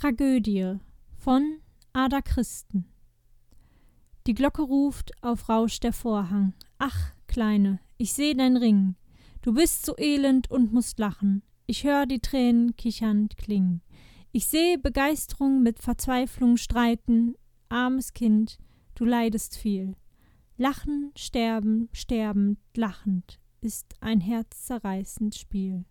Tragödie von Ada Christen Die Glocke ruft, auf Rausch der Vorhang. Ach, Kleine, ich seh dein Ring. Du bist so elend und musst lachen. Ich hör die Tränen kichernd klingen. Ich seh Begeisterung mit Verzweiflung streiten. Armes Kind, du leidest viel. Lachen, sterben, sterbend, lachend ist ein herzzerreißend Spiel.